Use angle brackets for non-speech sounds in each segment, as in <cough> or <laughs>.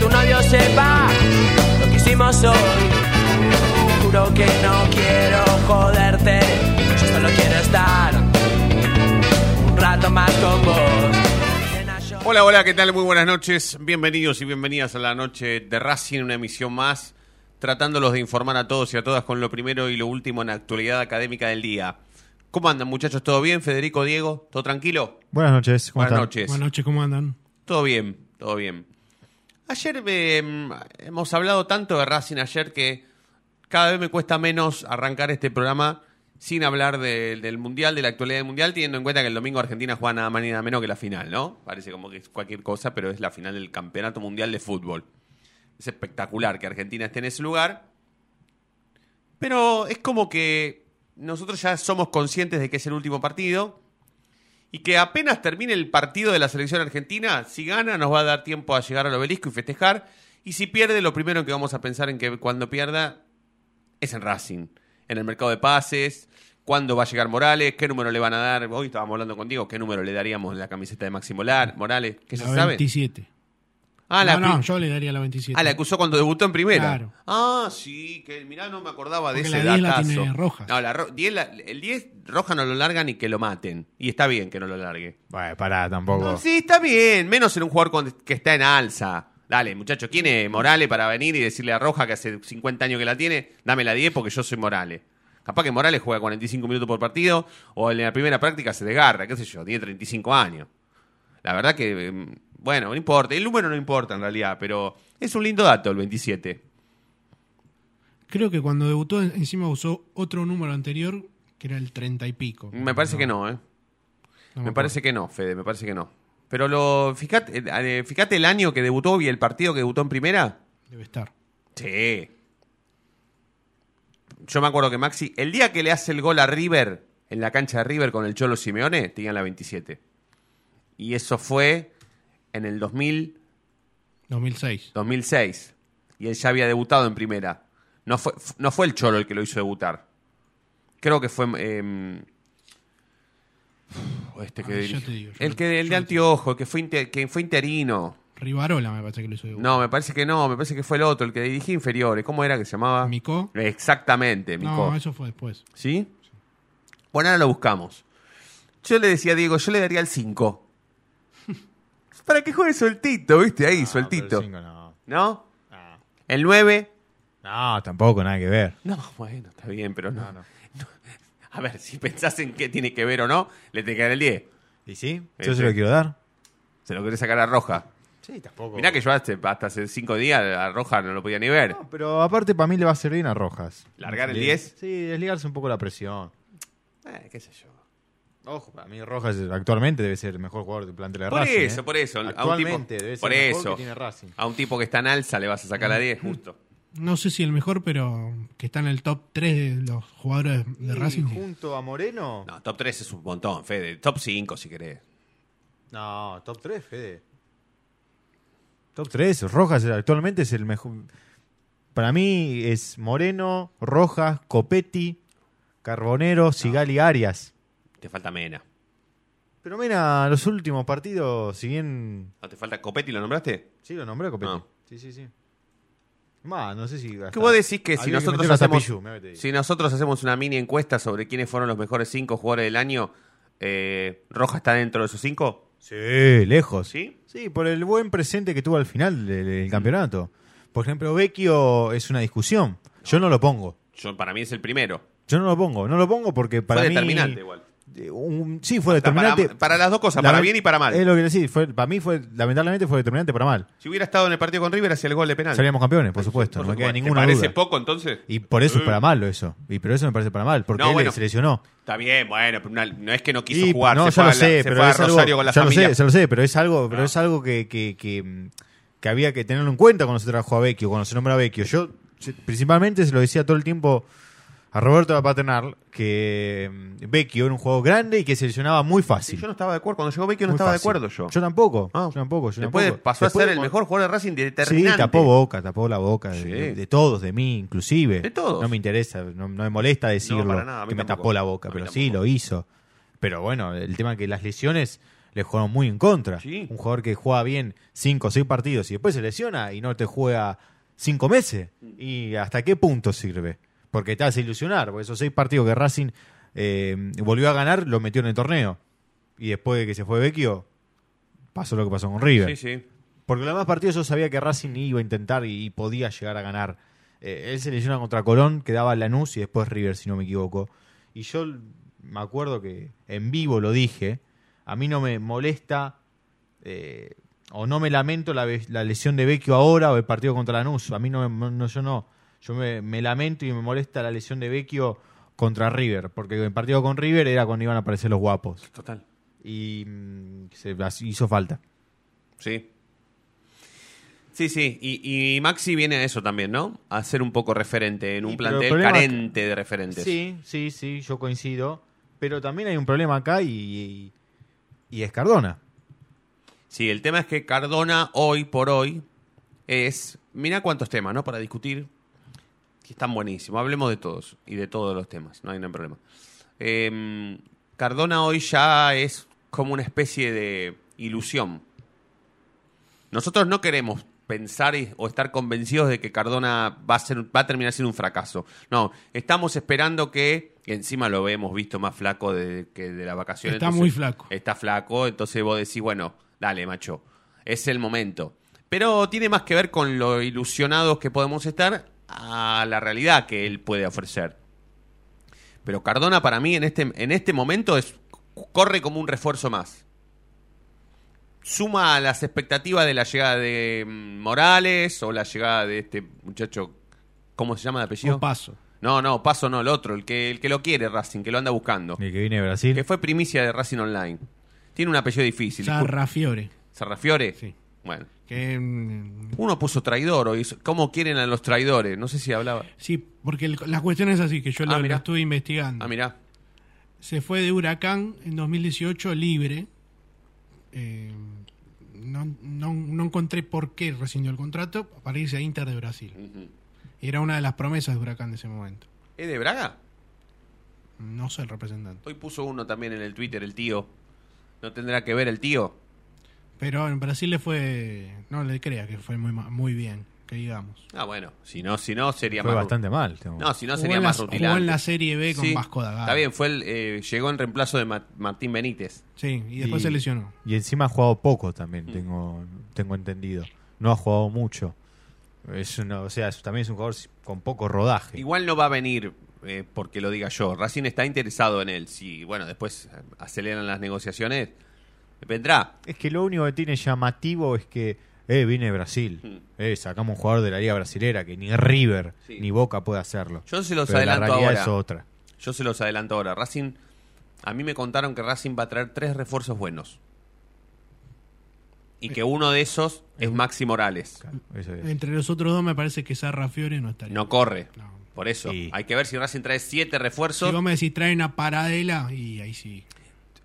Tu novio sepa lo que hicimos hoy. Juro que no quiero joderte, yo solo quiero estar un rato más con vos. Hola, hola, ¿qué tal? Muy buenas noches. Bienvenidos y bienvenidas a la noche de Racing, una emisión más, tratándolos de informar a todos y a todas con lo primero y lo último en la actualidad académica del día. ¿Cómo andan, muchachos? ¿Todo bien? Federico, Diego, ¿todo tranquilo? Buenas noches. ¿cómo Buenas están? noches. Buenas noches, ¿cómo andan? Todo bien, todo bien. Ayer eh, hemos hablado tanto de Racing ayer que cada vez me cuesta menos arrancar este programa sin hablar de- del Mundial, de la actualidad del Mundial, teniendo en cuenta que el domingo Argentina juega nada más ni nada menos que la final, ¿no? Parece como que es cualquier cosa, pero es la final del Campeonato Mundial de Fútbol. Es espectacular que Argentina esté en ese lugar. Pero es como que nosotros ya somos conscientes de que es el último partido y que apenas termine el partido de la selección argentina, si gana nos va a dar tiempo a llegar al obelisco y festejar. Y si pierde, lo primero que vamos a pensar en que cuando pierda es en Racing, en el mercado de pases, cuándo va a llegar Morales, qué número le van a dar. Hoy estábamos hablando contigo, qué número le daríamos en la camiseta de Maxi Molar, Morales, ¿qué se la sabe? 27. Ah, la, no, no, yo le daría la 27. ah, la acusó cuando debutó en primera. Claro. Ah, sí, que mirá, no me acordaba de Porque ese la 10 la datazo. tiene Rojas. No, la ro- 10 la- el 10 Roja no lo largan y que lo maten. Y está bien que no lo largue. Bueno, pará, tampoco. No, sí, está bien. Menos en un jugador con- que está en alza. Dale, muchacho, ¿quién es Morales para venir y decirle a Roja que hace 50 años que la tiene? Dame la 10 porque yo soy Morales. Capaz que Morales juega 45 minutos por partido o en la primera práctica se desgarra, qué sé yo, tiene 35 años. La verdad que, eh, bueno, no importa. El número no importa en realidad, pero es un lindo dato el 27. Creo que cuando debutó en- encima usó otro número anterior que era el 30 y pico. Me parece que no, ¿eh? No Me parece que no, Fede, me parece que no. Pero lo fíjate, eh, fíjate el año que debutó y el partido que debutó en primera. Debe estar. Sí. Yo me acuerdo que Maxi, el día que le hace el gol a River, en la cancha de River con el Cholo Simeone, tenía la 27. Y eso fue en el 2000, 2006. 2006. Y él ya había debutado en primera. No fue, no fue el Cholo el que lo hizo debutar. Creo que fue... em, <sighs> este que yo te digo, yo- el que el de Antiojo, el que fue, que fue interino. Rivarola me parece que lo hizo debutar. No, me parece que no, me parece que fue el otro, el que dirigía inferiores. ¿Cómo era que se llamaba? ¿Micó? Exactamente, Micó. No, eso fue después. ¿Sí? Bueno, ahora lo buscamos. Yo le decía a Diego, yo le daría el 5. Para que juegue sueltito, ¿viste? Ahí, sueltito. el cinco no. ¿No? No. El 9. No, tampoco, nada que ver. No, bueno, está bien, pero no. <laughs> A ver, si pensás en qué tiene que ver o no, le te queda el 10. ¿Y sí? Yo se lo quiero dar. Se lo querés sacar a Roja. Sí, tampoco. Mirá que yo hasta, hasta hace 5 días a Roja no lo podía ni ver. No, pero aparte para mí le va a servir a Rojas. ¿Largar el Sí. 10? Sí, desligarse un poco la presión. Eh, qué sé yo. Ojo, para mí Rojas actualmente debe ser el mejor jugador del plantel de Por Racing. eso, ¿eh? por eso. A un tipo, Actualmente debe ser por el mejor eso. que tiene Racing. A un tipo que está en alza le vas a sacar la 10, justo. No sé si el mejor, pero que está en el top 3 de los jugadores de Y Racing. junto a Moreno. No, top 3 es un montón, Fede. Top 5 si querés. No, top 3, Fede. Top 3. Rojas actualmente es el mejor. Para mí es Moreno, Rojas, Copetti, Carbonero, Sigali, Arias. Te falta Mena. Pero mira, los últimos partidos, si bien. ¿No te falta Copetti, lo nombraste? Sí, lo nombré a Copetti. No. Sí, sí, sí. Ma, no sé si. ¿Qué vos decís que si nosotros hacemos Pichu, si nosotros hacemos una mini encuesta sobre quiénes fueron los mejores cinco jugadores del año, eh, Roja está dentro de esos cinco? Sí, lejos. ¿Sí? Sí, por el buen presente que tuvo al final del, del campeonato. Por ejemplo, Vecchio es una discusión. Yo no lo pongo. Yo, para mí es el primero. Yo no lo pongo. No lo pongo porque para Fue mí. determinante igual. Un- sí, fue determinante. para- para las dos cosas, para bien y para mal. Es lo que decís. Fue, para mí, fue lamentablemente, fue determinante para mal. Si hubiera estado en el partido con River, hacía el gol de penal. Seríamos campeones, por supuesto. Por no me queda ninguna ¿Te parece duda. poco entonces? Y por eso es Eh. para malo eso. Y pero eso me parece para mal. Porque No, él bueno. se lesionó. Está bien, bueno, pero no es que no quiso Y, jugar, no, se ya lo la- sé, se pero es algo, Rosario con la ya lo sé, ya lo sé, pero es algo, pero No. es algo que, que, que, que había que tenerlo en cuenta cuando se trajo a Vecchio, cuando se nombra a Vecchio. Yo principalmente se lo decía todo el tiempo a Roberto Paternal que mm, Vecchio era un juego grande y que se lesionaba muy Sí, fácil. yo no estaba de acuerdo. Cuando llegó Vecchio no Muy estaba de acuerdo yo. Yo tampoco. Ah. Yo tampoco. Yo Después tampoco. pasó a ser el mejor jugador de Racing Sí, determinante. tapó boca, tapó la boca de, Sí. de- de todos, de mí inclusive. De todos. No me interesa, no, no me molesta decirlo, para nada, que me tampoco. tapó la boca, pero tampoco. sí, lo hizo. Pero bueno, el tema es que las lesiones le jugaron muy en contra. Sí. Un jugador que juega bien cinco o seis partidos y después se lesiona y no te juega cinco meses. ¿Y hasta qué punto sirve? Porque te hace ilusionar, porque esos seis partidos que Racing eh, volvió a ganar, lo metió en el torneo. Y después de que se fue Vecchio, pasó lo que pasó con River. Sí, sí. Porque los demás partidos yo sabía que Racing iba a intentar y, y podía llegar a ganar. Eh, él se lesiona contra Colón, quedaba Lanús y después River, si no me equivoco. Y yo me acuerdo que en vivo lo dije. A mí no me molesta eh, o no me lamento la, la lesión de Vecchio ahora o el partido contra Lanús. A mí no, no yo no. Yo me, me lamento y me molesta la lesión de Vecchio contra River. Porque el partido con River era cuando iban a aparecer los guapos. Total. Y mm, se hizo falta. Sí. Sí, sí. Y, y Maxi viene a eso también, ¿no? A ser un poco referente en un Y, plantel problema- carente de referentes. Sí, sí, sí, yo coincido. Pero también hay un problema acá y, y, y es Cardona. Sí, el tema es que Cardona hoy por hoy es. Mira cuántos temas, ¿no? Para discutir. Que están buenísimos. Hablemos de todos y de todos los temas. No hay ningún problema. Em, Cardona hoy ya es como una especie de ilusión. Nosotros no queremos pensar y- o estar convencidos de que Cardona va a, ser, va a terminar siendo un fracaso. No, estamos esperando que, y encima lo hemos visto más flaco de, que de la vacación. Está muy flaco. Está flaco, entonces vos decís, bueno, dale, macho, es el momento. Pero tiene más que ver con lo ilusionados que podemos estar a la realidad que él puede ofrecer. Pero Cardona para mí en este, en este momento es, corre como un refuerzo más. Suma a las expectativas de la llegada de mm, Morales o la llegada de este muchacho, ¿cómo se llama de apellido? Paso. No, no, Paso no, el otro, el que, el que lo quiere Racing, que lo anda buscando. El que viene de Brasil. Que fue primicia de Racing Online. Tiene un apellido difícil. Sarrafiore. ¿Sarrafiore? Sí. Bueno. Que, mm, Uno puso traidor hoy. ¿Cómo quieren a los traidores? No sé si hablaba. sí, porque el- la cuestión es así, que yo Ah, lo, lo estuve investigando. Ah, mirá. Se fue de Huracán en 2018 libre. Eh, no, no, no encontré por qué rescindió el contrato para irse a Inter de Brasil. Ujú. Era una de las promesas de Huracán de ese momento. ¿Es de Braga? No sé el representante. Hoy puso uno también en el Twitter, el tío. ¿No tendrá que ver el tío? Pero en Brasil le fue. No le crea que fue muy, muy bien, que digamos. Ah, bueno. Si no, si no sería Fue más... bastante mal. tengo- No, si no Jugó sería más jugó rutilante. en la Serie B con Sí, Vasco da Gama. Está bien, fue el, eh, llegó en reemplazo de Ma- Martín Benítez. Sí, y después Y- se lesionó. Y encima ha jugado poco también, Mm. tengo, tengo entendido. No ha jugado mucho. Es una- o sea, es- también es un jugador con poco rodaje. Igual no va a venir eh, porque lo diga yo. Racing está interesado en él. Si, bueno, después aceleran las negociaciones, vendrá. Es que lo único que tiene llamativo es que eh, viene de Brasil. Mm. Eh, sacamos un jugador de la liga brasilera que ni River Sí. ni Boca puede hacerlo. Yo se los Pero la adelanto realidad ahora. es otra. Yo se los adelanto ahora. Racing, a mí me contaron que Racing va a traer tres refuerzos buenos. Y que uno de esos es Maxi Morales. Claro, eso es. Entre los otros dos me parece que Sarrafiore no estaría. No corre. No. Por eso. Sí. Hay que ver si Racing trae siete Si refuerzos vos me decís traen a Paradela, y ahí sí.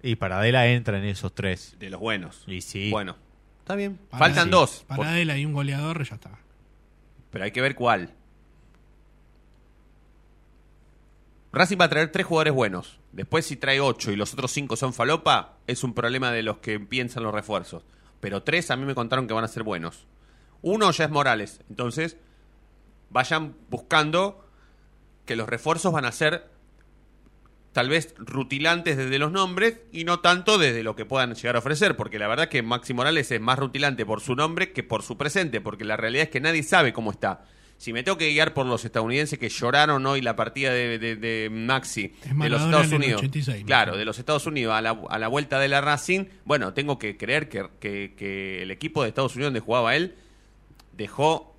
Y Paradela entra en esos tres. de los buenos. Y sí. Bueno, está bien. Paradela- Faltan dos. Por- Paradela y un goleador, ya está. Pero hay que ver cuál. Racing va a traer tres jugadores buenos. Después, si trae ocho y los otros cinco son falopa, es un problema de los que piensan los refuerzos. Pero tres a mí me contaron que van a ser buenos. Uno ya es Morales. Entonces, vayan buscando que los refuerzos van a ser tal vez rutilantes desde los nombres y no tanto desde lo que puedan llegar a ofrecer, porque la verdad es que Maxi Morales es más rutilante por su nombre que por su presente, porque la realidad es que nadie sabe cómo está. Si me tengo que guiar por los estadounidenses que lloraron hoy la partida de, de- de Maxi Es de los Estados Unidos, 86, claro, de los Estados Unidos a la, a la vuelta de la Racing, bueno, tengo que creer que, que- que el equipo de Estados Unidos donde jugaba él dejó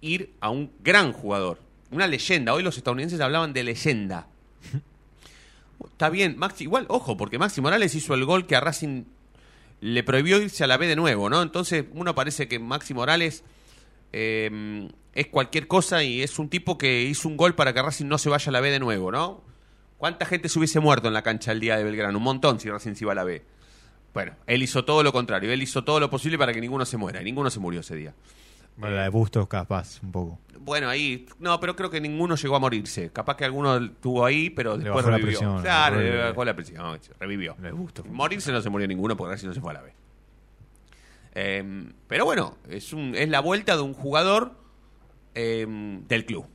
ir a un gran jugador, una leyenda. Hoy los estadounidenses hablaban de leyenda. <laughs> Está bien, Maxi, igual, ojo, porque Maxi Morales hizo el gol que a Racing le prohibió irse a la B de nuevo, ¿no? Entonces, uno parece que Maxi Morales eh, es cualquier cosa y es un tipo que hizo un gol para que Racing no se vaya a la B de nuevo, ¿no? ¿Cuánta gente se hubiese muerto en la cancha el día de Belgrano? Un montón si Racing se iba a la B. Bueno, él hizo todo lo contrario, él hizo todo lo posible para que ninguno se muera, y ninguno se murió ese día. Bueno, la de Bustos capaz, un poco. Bueno, ahí, no, pero creo que ninguno llegó a morirse. Capaz que alguno estuvo ahí, pero Le después bajó la revivió. presión, claro, revivió. le bajó la presión, revivió. La de Bustos. Morirse no se murió ninguno porque Racing no se fue a la B. Eh, pero bueno, es, un, es la vuelta de un jugador eh, del club.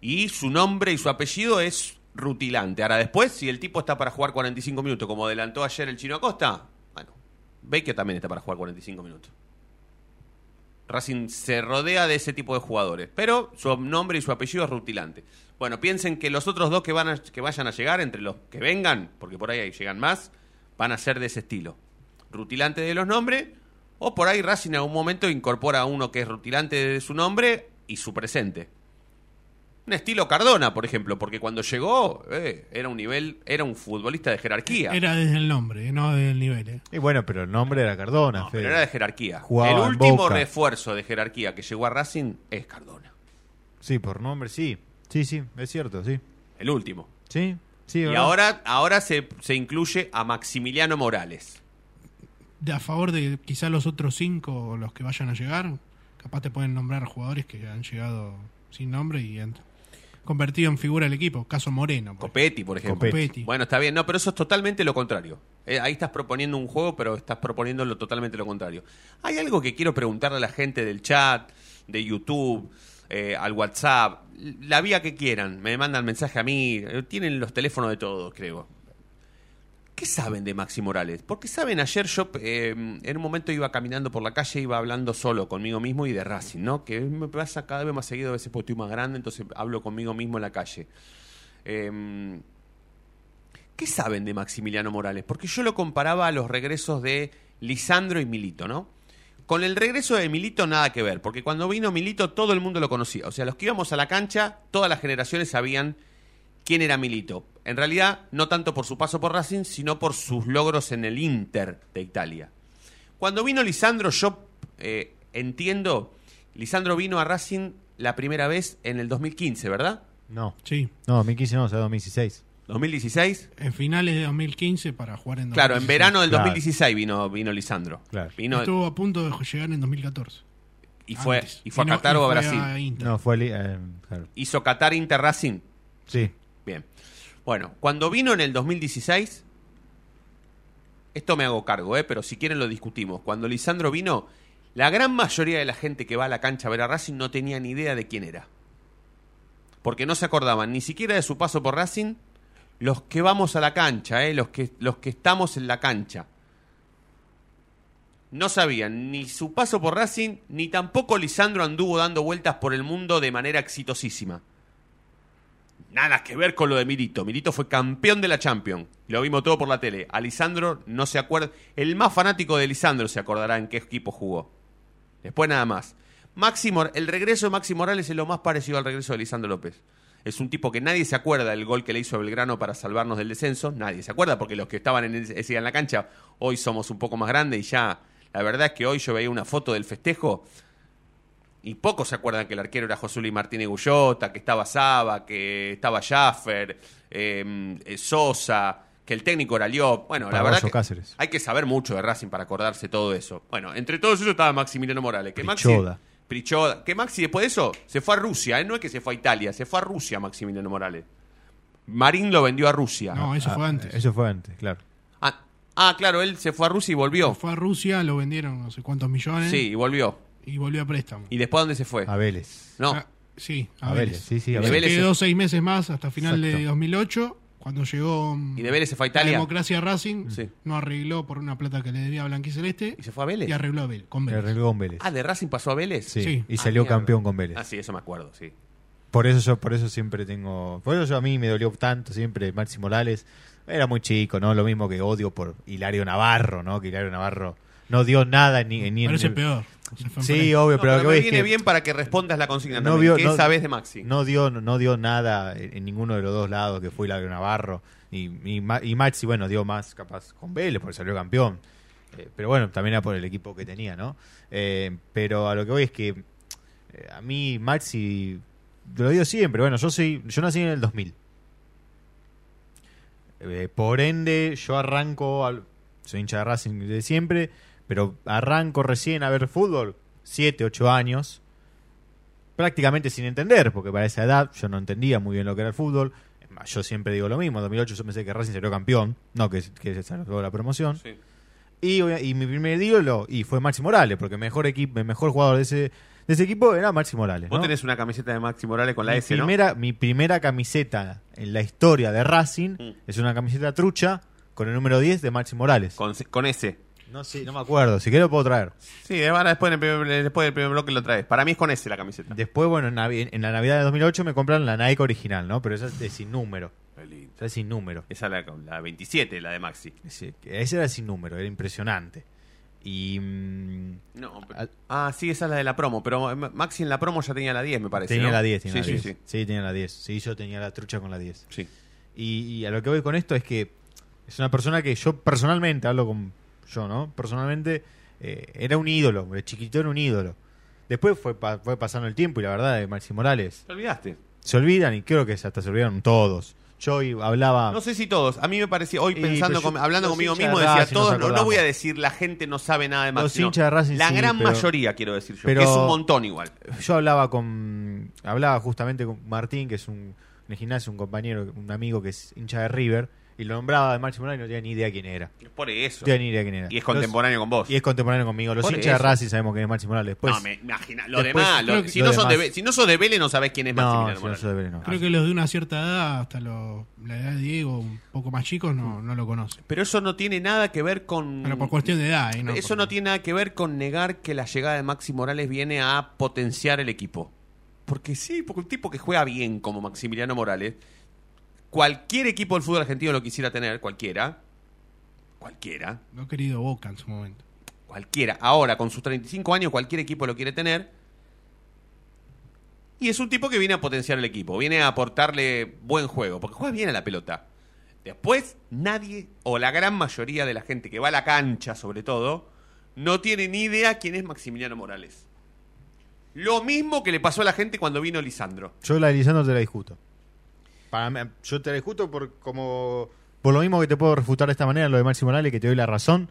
Y su nombre y su apellido es rutilante. Ahora después, si el tipo está para jugar 45 minutos, como adelantó ayer el chino Acosta, bueno, Baker también está para jugar 45 minutos. Racing se rodea de ese tipo de jugadores, pero su nombre y su apellido es rutilante. Bueno, piensen que los otros dos que, van a- que vayan a llegar, entre los que vengan, porque por ahí llegan más, van a ser de ese estilo. Rutilante de los nombres, o por ahí Racing en algún momento incorpora a uno que es rutilante de su nombre y su presente. Un estilo Cardona, por ejemplo, porque cuando llegó eh, era un nivel, era un futbolista de jerarquía. Era desde el nombre, no desde el nivel. ¿eh? Y bueno, pero el nombre era Cardona, No, pero era de jerarquía. Jugaba el último Boca. refuerzo de jerarquía que llegó a Racing es Cardona. Sí, por nombre, sí. Sí, sí, es cierto, sí. El último. Sí, sí. Y ¿verdad? ahora, ahora se, se incluye a Maximiliano Morales. De a favor de quizá los otros cinco o los que vayan a llegar, capaz te pueden nombrar jugadores que han llegado sin nombre y han convertido en figura del equipo. Caso Moreno. por Copetti, por ejemplo. Copetti. Bueno, está bien. No, pero eso es totalmente lo contrario. Eh, ahí estás proponiendo un juego, pero estás proponiendo lo totalmente lo contrario. Hay algo que quiero preguntarle a la gente del chat, de YouTube, eh, al WhatsApp, la vía que quieran. Me mandan mensaje a mí. eh, Tienen los teléfonos de todos, creo. ¿Qué saben de Maxi Morales? Porque saben, ayer yo eh, en un momento iba caminando por la calle, iba hablando solo conmigo mismo y de Racing, ¿no? Que me pasa cada vez más seguido, a veces estoy más grande, entonces hablo conmigo mismo en la calle. Eh, ¿Qué saben de Maximiliano Morales? Porque yo lo comparaba a los regresos de Lisandro y Milito, ¿no? Con el regreso de Milito nada que ver, porque cuando vino Milito todo el mundo lo conocía. O sea, los que íbamos a la cancha, todas las generaciones sabían quién era Milito. En realidad, no tanto por su paso por Racing, sino por sus logros en el Inter de Italia. Cuando vino Lisandro, yo eh, entiendo, Lisandro vino a Racing la primera vez en el 2015, ¿verdad? No. Sí, No, 2015 no, o sea, 2016. 2016. en finales de 2015 para jugar en Claro, en 2016. verano del Claro. 2016 vino, vino Lisandro. Claro. Vino Estuvo a punto de llegar en 2014. y fue, Antes. y fue a no- Qatar o a Brasil. Inter. No, fue. eh, claro. Hizo Qatar Inter Racing. Sí. Bueno, cuando vino en el 2016, esto me hago cargo, ¿eh? pero si quieren lo discutimos. Cuando Lisandro vino, la gran mayoría de la gente que va a la cancha a ver a Racing no tenía ni idea de quién era. Porque no se acordaban ni siquiera de su paso por Racing, los que vamos a la cancha, ¿eh? los, que, los que estamos en la cancha. No sabían ni su paso por Racing, ni tampoco Lisandro anduvo dando vueltas por el mundo de manera exitosísima. Nada que ver con lo de Milito. Milito fue campeón de la Champions. Lo vimos todo por la tele. A Lisandro no se acuerda. El más fanático de Lisandro se acordará en qué equipo jugó. Después nada más. Maxi el regreso de Maxi Morales es lo más parecido al regreso de Lisandro López. Es un tipo que nadie se acuerda del gol que le hizo a Belgrano para salvarnos del descenso. Nadie se acuerda porque los que estaban en día en la cancha hoy somos un poco más grandes y ya. La verdad es que hoy yo veía una foto del festejo y pocos se acuerdan que el arquero era José Luis Martínez Gullota, que estaba Saba, que estaba Jaffer, eh, eh, Sosa, que el técnico era Liop. Bueno, la verdad que Cáceres. hay que saber mucho de Racing para acordarse todo eso. Bueno, entre todos ellos estaba Maximiliano Morales. Que Prichoda. Maxi, Prichoda. Que Maxi después de eso se fue a Rusia, ¿eh? no es que se fue a Italia, se fue a Rusia Maximiliano Morales. Marín lo vendió a Rusia. No, eso Ah, fue antes. Eso fue antes, claro. Ah, ah, claro, él se fue a Rusia y volvió. Fue a Rusia, lo vendieron no sé cuántos millones. Sí, y volvió. Y volvió a préstamo. ¿Y después dónde se fue? A Vélez. No. Ah, sí, a, A Vélez. Vélez, sí, sí, a Y de Se Vélez quedó seis meses más hasta final de Exacto. 2008, cuando llegó mm, ¿Y de Vélez se fue a la Italia? democracia Racing, Sí. no arregló por una plata que le debía a Blanquiceleste ¿Y se fue a Vélez? y arregló a Vélez, con Vélez. arregló con Vélez. Ah, de Racing pasó a Vélez. sí, sí. y Ah, salió mierda. campeón con Vélez. Ah, sí, eso me acuerdo, sí. Por eso yo, por eso siempre tengo. Por eso yo a mí me dolió tanto siempre Maxi Morales. Era muy chico, ¿no? Lo mismo que odio por Hilario Navarro, ¿no? Que Hilario Navarro no dio nada ni, ni Parece en peor. Sí, obvio, No, pero, lo que me viene que bien para que respondas la consigna no también. vio- ¿Qué no- sabes de Maxi? no dio no dio nada en, ninguno de los dos lados que fue Hilario Navarro y, y, y Maxi bueno dio más capaz con Vélez porque salió campeón Eh, pero bueno también era por el equipo que tenía no Eh, pero a lo que voy es que eh, a mí Maxi lo digo siempre bueno yo soy yo nací en el 2000 Eh, por ende yo arranco al- soy hincha de Racing de siempre pero arranco recién a ver fútbol 7, 8 años prácticamente sin entender, porque para esa edad yo no entendía muy bien lo que era el fútbol. Yo siempre digo lo mismo, en 2008 yo pensé que Racing salió campeón, no que, que se salvó la promoción. Sí. Y, y mi primer ídolo y fue Maxi Morales, porque el mejor equipo, el mejor jugador de ese, de ese equipo era Maxi Morales. Vos ¿no? tenés una camiseta de Maxi Morales con la mi, S, ¿no? primera, mi primera camiseta en la historia de Racing Mm. es una camiseta trucha con el número 10 de Maxi Morales. Con, con S. No sé, no me acuerdo, si querés lo puedo traer. Sí, ahora después, en el primer- después del primer bloque lo traes. Para mí es con S la camiseta. Después, bueno, en, Navi- en la Navidad de 2008 me compraron la Nike original, ¿no? Pero esa es de sin número. Esa es sin número. Esa es la, la 27, la de Maxi. Ese, ese era sin número, era impresionante. Y mm, No, pero- Al- ah, sí, esa es la de la promo. Pero eh, Maxi en la promo ya tenía la 10, me parece. tenía ¿no? la 10, tenía sí, la sí, 10. sí, tenía la 10. Sí, yo tenía la trucha con la 10. sí. Y, y a lo que voy con esto es que es una persona que yo personalmente, hablo con yo, ¿no? Personalmente eh, era un ídolo, de chiquito era un ídolo. Después fue, pa- fue pasando el tiempo y la verdad de Maxi Morales Te olvidaste. se olvidan y creo que hasta se olvidaron todos. Yo hablaba... No sé si todos. A mí me parecía, hoy pensando, pero yo- con- hablando conmigo mismo, de decía todos. No, no voy a decir la gente no sabe nada de Maxi. Los no. hinchas de Racing La sí, gran pero- mayoría, quiero decir yo. pero- Que es un montón igual. yo hablaba con hablaba justamente con Martín que es un en el gimnasio un compañero un amigo que es hincha de River y lo nombraba de Maxi Morales y no tenía ni idea quién era por eso. no tenía ni idea quién era Y es Los- contemporáneo con vos. y es contemporáneo conmigo los Por hinchas de. Racing sabemos quién es Maxi Morales después no, me imagina. Lo después- demás, lo- si, lo no sos de, demás- si no sos de Vélez, no sabés quién es no, Maximiliano si no Morales. soy de Vélez, no. Creo que los de una cierta edad, hasta la edad de Diego, un poco más chicos, no, no lo conocen. Pero eso no tiene nada que ver con. Pero por cuestión de edad, ¿eh? No Eso por- no tiene nada que ver con negar que la llegada de Maxi Morales viene a potenciar el equipo. Porque sí, porque un tipo que juega bien como Maximiliano Morales, cualquier equipo del fútbol argentino lo quisiera tener, cualquiera. Cualquiera. Lo ha querido Boca en su momento. Cualquiera. Ahora, con sus 35 años, cualquier equipo lo quiere tener. Y es un tipo que viene a potenciar el equipo, viene a aportarle buen juego, porque juega bien a la pelota. Después, nadie, o la gran mayoría de la gente que va a la cancha, sobre todo, no tiene ni idea quién es Maximiliano Morales. Lo mismo que le pasó a la gente cuando vino Lisandro. yo la de Lisandro te la discuto Para mí- yo te discuto por como por lo mismo que te puedo refutar de esta manera lo de Maxi Morales que te doy la razón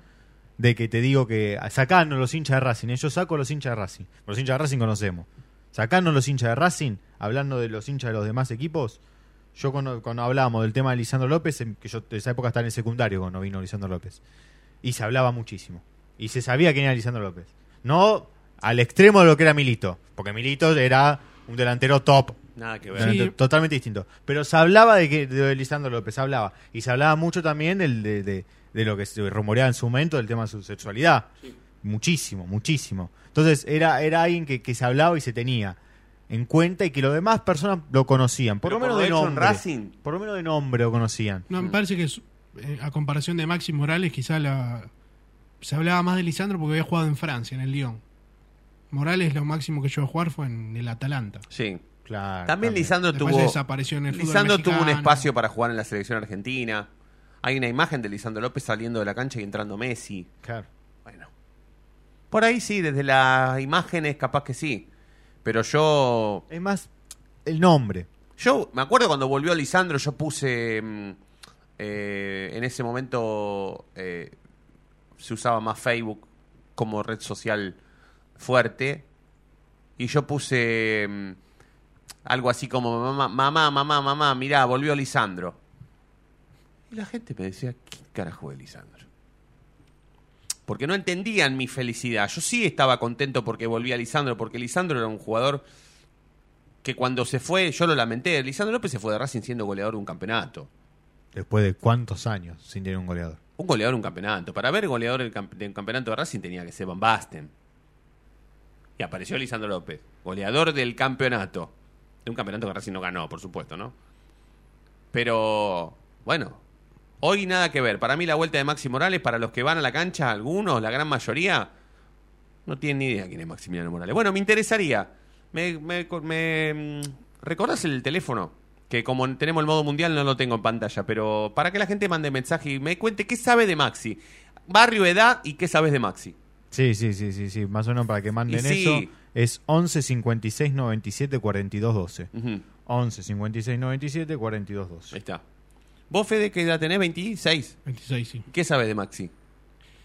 de que te digo que sacanos los hinchas de Racing ¿eh? yo saco los hinchas de Racing. Los hinchas de Racing conocemos. Sacanos los hinchas de Racing hablando de los hinchas de los demás equipos yo cuando, cuando hablábamos del tema de Lisandro López que yo de esa época estaba en el secundario cuando vino Lisandro López y se hablaba muchísimo y se sabía quién era Lisandro López. No al extremo de lo que era Milito porque Milito era un delantero top Nada que ver. Sí. Totalmente, distinto. Pero se hablaba de que de Lisandro López, se hablaba. Y se hablaba mucho también del, de, de- de lo que se rumoreaba en su momento del tema de su sexualidad. Muchísimo, muchísimo. Entonces era, era alguien que, que se hablaba y se tenía en cuenta y que los demás personas lo conocían. Por Pero lo menos por de lo nombre. Racing. Por lo menos de nombre lo conocían. No, me parece que es- eh, a comparación de Maxi Morales, quizá la, se hablaba más de Lisandro porque había jugado en Francia, en el Lyon. Morales lo máximo que llegó a jugar fue en el Atalanta. Sí. Claro, También Lisandro Después tuvo. desapareció en el Lisandro tuvo un espacio para jugar en la selección argentina. Hay una imagen de Lisandro López saliendo de la cancha y entrando Messi. Claro. Bueno. Por ahí sí, desde las imágenes capaz que sí. Pero yo. Es más, el nombre. Yo me acuerdo cuando volvió Lisandro, yo puse. mm, eh, en ese momento eh, se usaba más Facebook como red social fuerte. Y yo puse. Algo así como: mamá, mamá, mamá, mamá, mirá, volvió Lisandro. Y la gente me decía: ¿Quién carajo es Lisandro? porque no entendían mi felicidad. Yo sí estaba contento porque volvía Lisandro, porque Lisandro era un jugador que cuando se fue, yo lo lamenté. Lisandro López se fue de Racing siendo goleador de un campeonato. Después de cuántos años sin tener un goleador. Un goleador de un campeonato. Para ver goleador del, camp- del campeonato de Racing tenía que ser Van Basten. Y apareció Lisandro López, goleador del campeonato. De un campeonato que Racing no ganó, por supuesto, ¿no? Pero, bueno, hoy nada que ver. Para mí la vuelta de Maxi Morales, para los que van a la cancha, algunos, la gran mayoría, no tienen ni idea quién es Maximiliano Morales. Bueno, me interesaría. ¿Me, me, me, mm, recordás el teléfono? Que como tenemos el modo mundial no lo tengo en pantalla, pero para que la gente mande mensaje y me cuente qué sabe de Maxi. Barrio, edad y qué sabes de Maxi. Sí, sí, sí, sí, sí. Más o menos para que manden Y sí. eso. Es 11 56 97 42 12. Ujú, 11 56 97 42 Ahí 12. está. ¿Vos, Fede, qué edad tenés? 26. 26, sí. ¿Qué sabes de Maxi?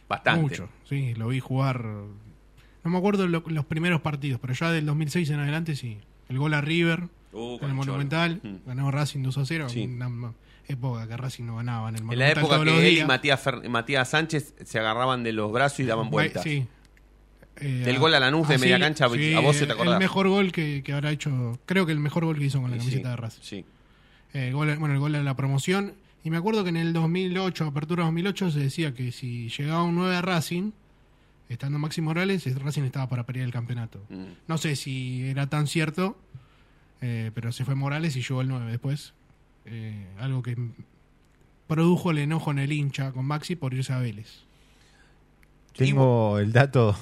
Bastante. Mucho, sí. Lo vi jugar. No me acuerdo lo- los primeros partidos, pero ya del 2006 en adelante sí. El gol a River Uh, con en el Monumental. Mm. Ganó Racing 2 a 0. Sí. Una época que Racing no ganaba en el En la época que él y. Matías, Fer- Matías Sánchez se agarraban de los brazos y daban vueltas. Sí. Eh, Del gol a Lanús de así, media cancha, a vos se te acordás. El mejor gol que, que habrá hecho, creo que el mejor gol que hizo con la camiseta sí, de Racing. Sí. Eh, gol- bueno, el gol de la promoción. Y me acuerdo que en el 2008, apertura 2008, se decía que si llegaba un 9 a Racing, estando Maxi Morales, el Racing estaba para pelear el campeonato. Mm. No sé si era tan cierto, eh, pero se fue Morales y llegó el 9 después. Eh, algo que produjo el enojo en el hincha con Maxi por irse a Vélez. Tengo el dato.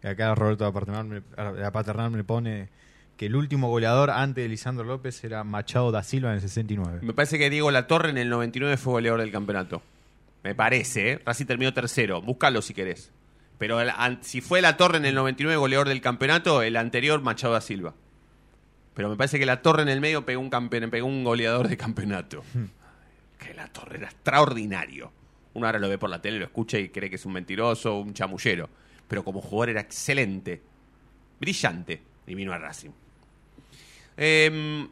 que Acá Roberto de la Paternal me- la pone que el último goleador antes de Lisandro López era Machado da Silva en el 69. Me parece que Diego Latorre en el 99 fue goleador del campeonato. Me parece, ¿eh? Racing terminó tercero. Búscalo si querés. Pero el- an- si fue Latorre en el 99 goleador del campeonato, el anterior Machado da Silva. Pero me parece que Latorre en el medio pegó un, campe- pegó un goleador de campeonato. que Latorre era extraordinario. Uno ahora lo ve por la tele, lo escucha y cree que es un mentiroso, un chamullero. Pero como jugador era excelente. Brillante. Y vino a Racing. Em,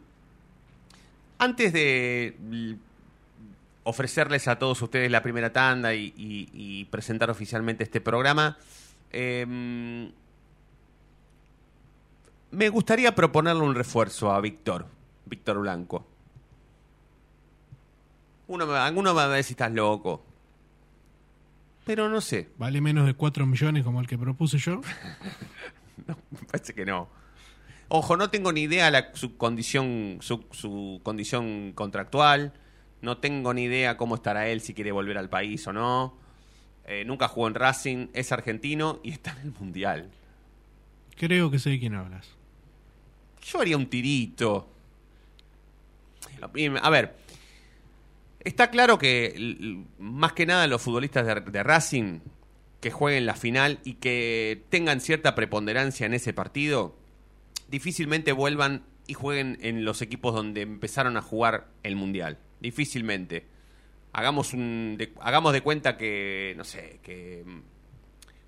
antes de ofrecerles a todos ustedes la primera tanda y, y- y presentar oficialmente este programa, em, me gustaría proponerle un refuerzo a Víctor, Víctor Blanco. Uno me- alguno me va a decir estás loco. Pero no sé, Vale menos de 4 millones como el que propuse yo. <laughs> me parece que no. Ojo, no tengo ni idea la, su condición su, su condición contractual. No tengo ni idea cómo estará él si quiere volver al país o no. Eh, nunca jugó en Racing, es argentino y está en el mundial. Creo que sé de quién hablas. Yo haría un tirito. A ver, está claro que más que nada los futbolistas de, de Racing que jueguen la final y que tengan cierta preponderancia en ese partido, difícilmente vuelvan y jueguen en los equipos donde empezaron a jugar el Mundial. Difícilmente. Hagamos, un, de, hagamos de cuenta que, no sé, que mm,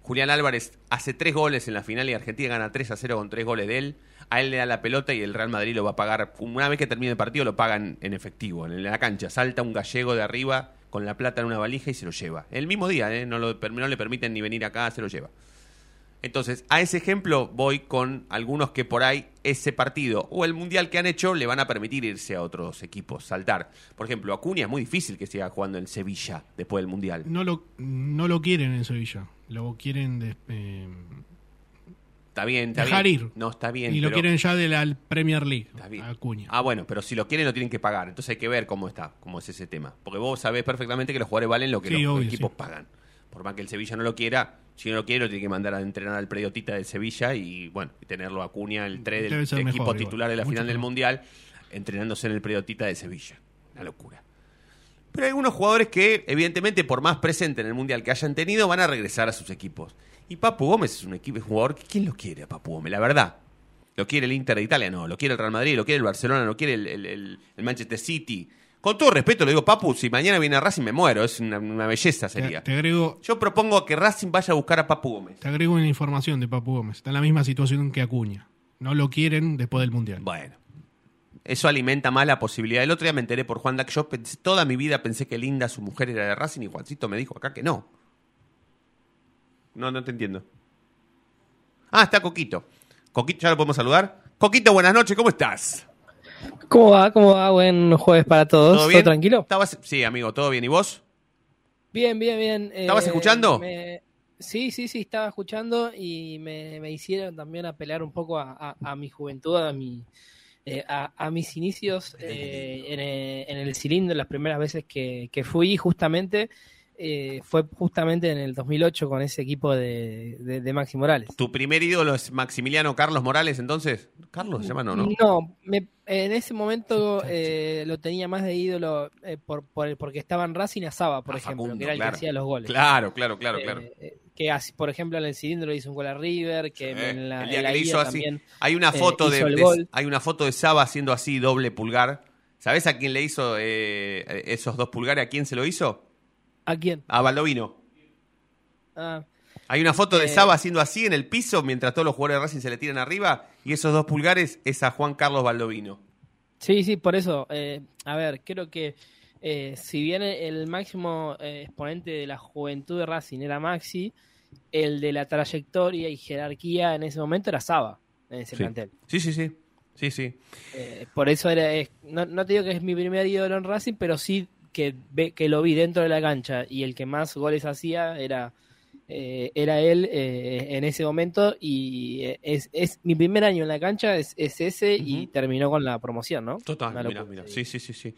Julián Álvarez hace tres goles en la final y Argentina gana 3 a 0 con tres goles de él. A él le da la pelota y el Real Madrid lo va a pagar. Una vez que termine el partido, lo pagan en efectivo, en la cancha. Salta un gallego de arriba con la plata en una valija y se lo lleva. El mismo día, ¿eh? no, no le permiten ni venir acá, se lo lleva. Entonces, a ese ejemplo voy con algunos que por ahí ese partido o el mundial que han hecho le van a permitir irse a otros equipos, saltar. Por ejemplo, Acuña es muy difícil que siga jugando en Sevilla después del mundial. No lo, no lo quieren en Sevilla. Lo quieren de- eh, Está bien, está dejar bien. ir. No, está bien. y lo pero- quieren ya de la Premier League. Está bien. Acuña. Ah, bueno, pero si lo quieren lo tienen que pagar. Entonces hay que ver cómo está, cómo es ese tema. Porque vos sabés perfectamente que los jugadores valen lo que Sí, los obvio, equipos sí. pagan. Por más que el Sevilla no lo quiera, si no lo quiere lo tiene que mandar a entrenar al prediotita del Sevilla y bueno, y tenerlo a Cunha, el 3 Debe del equipo titular de la Mucho final del. Mundial, entrenándose en el prediotita de Sevilla. Una locura. Pero hay algunos jugadores que, evidentemente, por más presente en el Mundial que hayan tenido, van a regresar a sus equipos. Y Papu Gómez es un equipo un jugador que ¿quién lo quiere a Papu Gómez? La verdad. ¿Lo quiere el Inter de Italia? No. ¿Lo quiere el Real Madrid? ¿Lo quiere el Barcelona? ¿Lo quiere el, el- el- el Manchester City? Con todo respeto, le digo, Papu, si mañana viene a Racing me muero. Es una, una belleza te, sería. te agrego, Yo propongo que Racing vaya a buscar a Papu Gómez. te agrego una información de Papu Gómez. Está en la misma situación que Acuña. No lo quieren después del Mundial. Bueno. Eso alimenta más la posibilidad. El otro día me enteré por Juan Dac. Yo pensé- toda mi vida pensé que Linda, su mujer, era de Racing y Juancito me dijo acá que no. No, no te entiendo. Ah, está Coquito. Coquito, ¿ya lo podemos saludar? Coquito, buenas noches, ¿cómo estás? ¿Cómo va? ¿Cómo va? Buen jueves para todos. ¿Todo bien? tranquilo? ¿Estabas... Sí, amigo, ¿todo bien? ¿Y vos? Bien, bien, bien. ¿Estabas Eh, escuchando? me- Sí, sí, sí, estaba escuchando y me, me hicieron también apelar un poco a, a- a mi juventud, a, mi, eh, a, a mis inicios eh, en, eh, en el cilindro, las primeras veces que, que fui, justamente, eh, fue justamente en el 2008 con ese equipo de, de, de Maxi Morales. ¿Tu primer ídolo es Maximiliano Carlos Morales, entonces? ¿Carlos se llama, no? no? No, me- en ese momento eh, lo tenía más de ídolo eh, por, por- porque estaba en Racing Asaba, por Ah, ejemplo, Facundo, que era el claro. que hacía los goles. Claro, claro, claro, Eh, claro. que así, por ejemplo en el cilindro le hizo un gol a River, que en la, el día en la que le hizo así. también. Hay una foto de, hay una foto de Saba haciendo así doble pulgar. ¿Sabés a quién le hizo esos dos pulgares? ¿A quién se lo hizo? ¿A quién? A Baldovino. Ah, Hay una foto de Eh. Saba haciendo así en el piso mientras todos los jugadores de Racing se le tiran arriba y esos dos pulgares es a Juan Carlos Baldovino. sí, sí, por eso. eh, a ver, creo que eh, si bien el máximo exponente de la juventud de Racing era Maxi, el de la trayectoria y jerarquía en ese momento era Saba, en ese Sí. plantel. Sí, sí, sí. Sí, sí. Por eso era, es- no, no te digo que es mi primer ídolo en Racing, pero sí que, ve, que lo vi dentro de la cancha y el que más goles hacía era, eh, era él eh, en ese momento y eh, es, es mi primer año en la cancha es, es ese y terminó con la promoción, ¿no? Total, mira, mira. Sí, sí, sí, sí.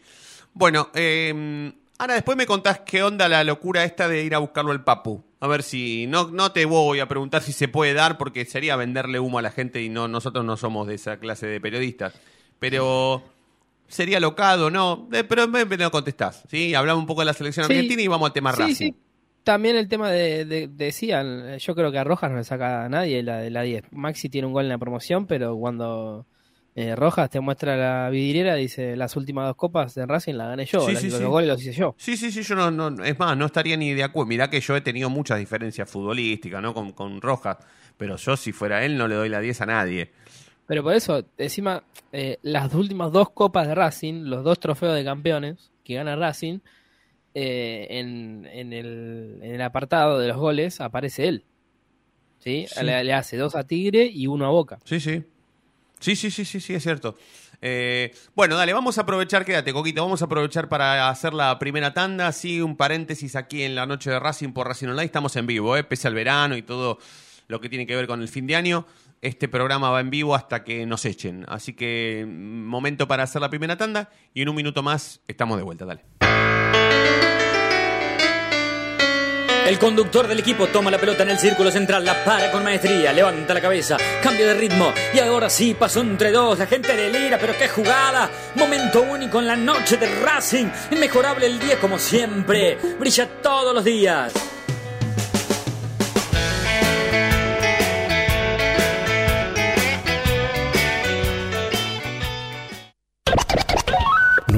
Bueno, eh, ahora después me contás qué onda la locura esta de ir a buscarlo al Papu. A ver si. No, no te voy a preguntar si se puede dar, porque sería venderle humo a la gente y no, nosotros no somos de esa clase de periodistas. Pero. ¿Sería locado no? Eh, pero lo contestás, ¿sí? Hablamos un poco de la selección Sí. argentina y vamos al tema Sí, Racing. sí. También el tema de, de- decían, eh, yo creo que a Rojas no le saca a nadie la de la 10. Maxi tiene un gol en la promoción, pero cuando eh, Rojas te muestra la vidriera, dice las últimas dos copas de Racing la gané yo, Sí, las- los goles los hice yo. Sí, sí, sí, yo no, no, es más, no estaría ni de acuerdo. Mirá que yo he tenido muchas diferencias futbolísticas, ¿no? Con, con Rojas, pero yo si fuera él no le doy la 10 a nadie. Pero por eso, encima, eh, las últimas dos copas de Racing, los dos trofeos de campeones que gana Racing, eh, en, en el, en el apartado de los goles aparece él. ¿Sí? Sí. Le, le hace dos a Tigre y uno a Boca. Sí, sí. Sí, sí, sí, sí, sí, es cierto. Eh, bueno, dale, vamos a aprovechar, quédate, Coquito, vamos a aprovechar para hacer la primera tanda, sí, un paréntesis aquí en la noche de Racing por Racing Online, estamos en vivo, eh, pese al verano y todo lo que tiene que ver con el fin de año, este programa va en vivo hasta que nos echen, así que mm, momento para hacer la primera tanda y en un minuto más estamos de vuelta, dale. El conductor del equipo toma la pelota en el círculo central, la para con maestría, levanta la cabeza, cambio de ritmo y ahora sí pasó entre dos, la gente delira, pero qué jugada, momento único en la noche de Racing, inmejorable el 10 como siempre, brilla todos los días.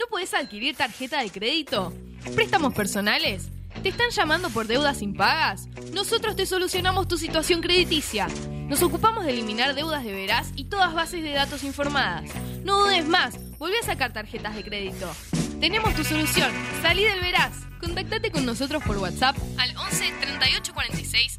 ¿No podés adquirir tarjeta de crédito? ¿Préstamos personales? ¿Te están llamando por deudas impagas? Nosotros te solucionamos tu situación crediticia. Nos ocupamos de eliminar deudas de veraz y todas bases de datos informadas. No dudes más, volví a sacar tarjetas de crédito. Tenemos tu solución. Salí del veraz. Contactate con nosotros por WhatsApp al 11 38 46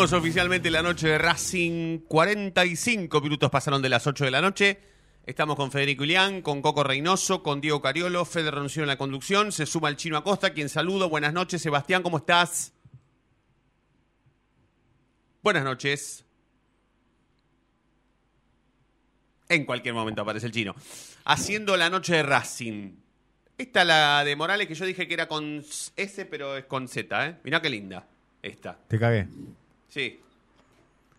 Oficialmente la noche de Racing. 45 minutos pasaron de las 8 de la noche. Estamos con Federico Ilián, con Coco Reynoso, con Diego Cariolo. Fede renunció en la conducción. Se suma el chino Acosta, quien saludo. Buenas noches, Sebastián, ¿cómo estás? Buenas noches. En cualquier momento aparece el chino. Haciendo la noche de Racing. Esta la de Morales que yo dije que era con S, pero es con Z, ¿eh? Mirá qué linda. Esta. Te cagué. Sí.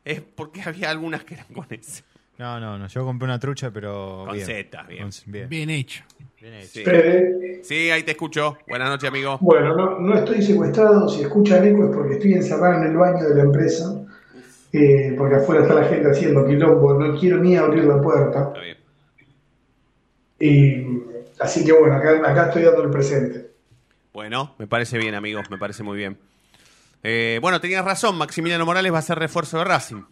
Es porque había algunas que eran con S. No, no, no. Yo compré una trucha, pero. Con bien. Z, bien. Con- bien. Bien hecho. Bien hecho. Sí. Fede, Sí, ahí te escucho. Buenas noches, amigo. bueno, no, no estoy secuestrado. Si escuchan eco es porque estoy encerrado en el baño de la empresa. eh, porque afuera está la gente haciendo quilombo. No quiero ni abrir la puerta. Está bien. Y, así que bueno, acá, acá estoy dando el presente. Bueno, me parece bien, amigos. Me parece muy bien. Eh, bueno, tenías razón, Maximiliano Morales va a ser refuerzo de Racing.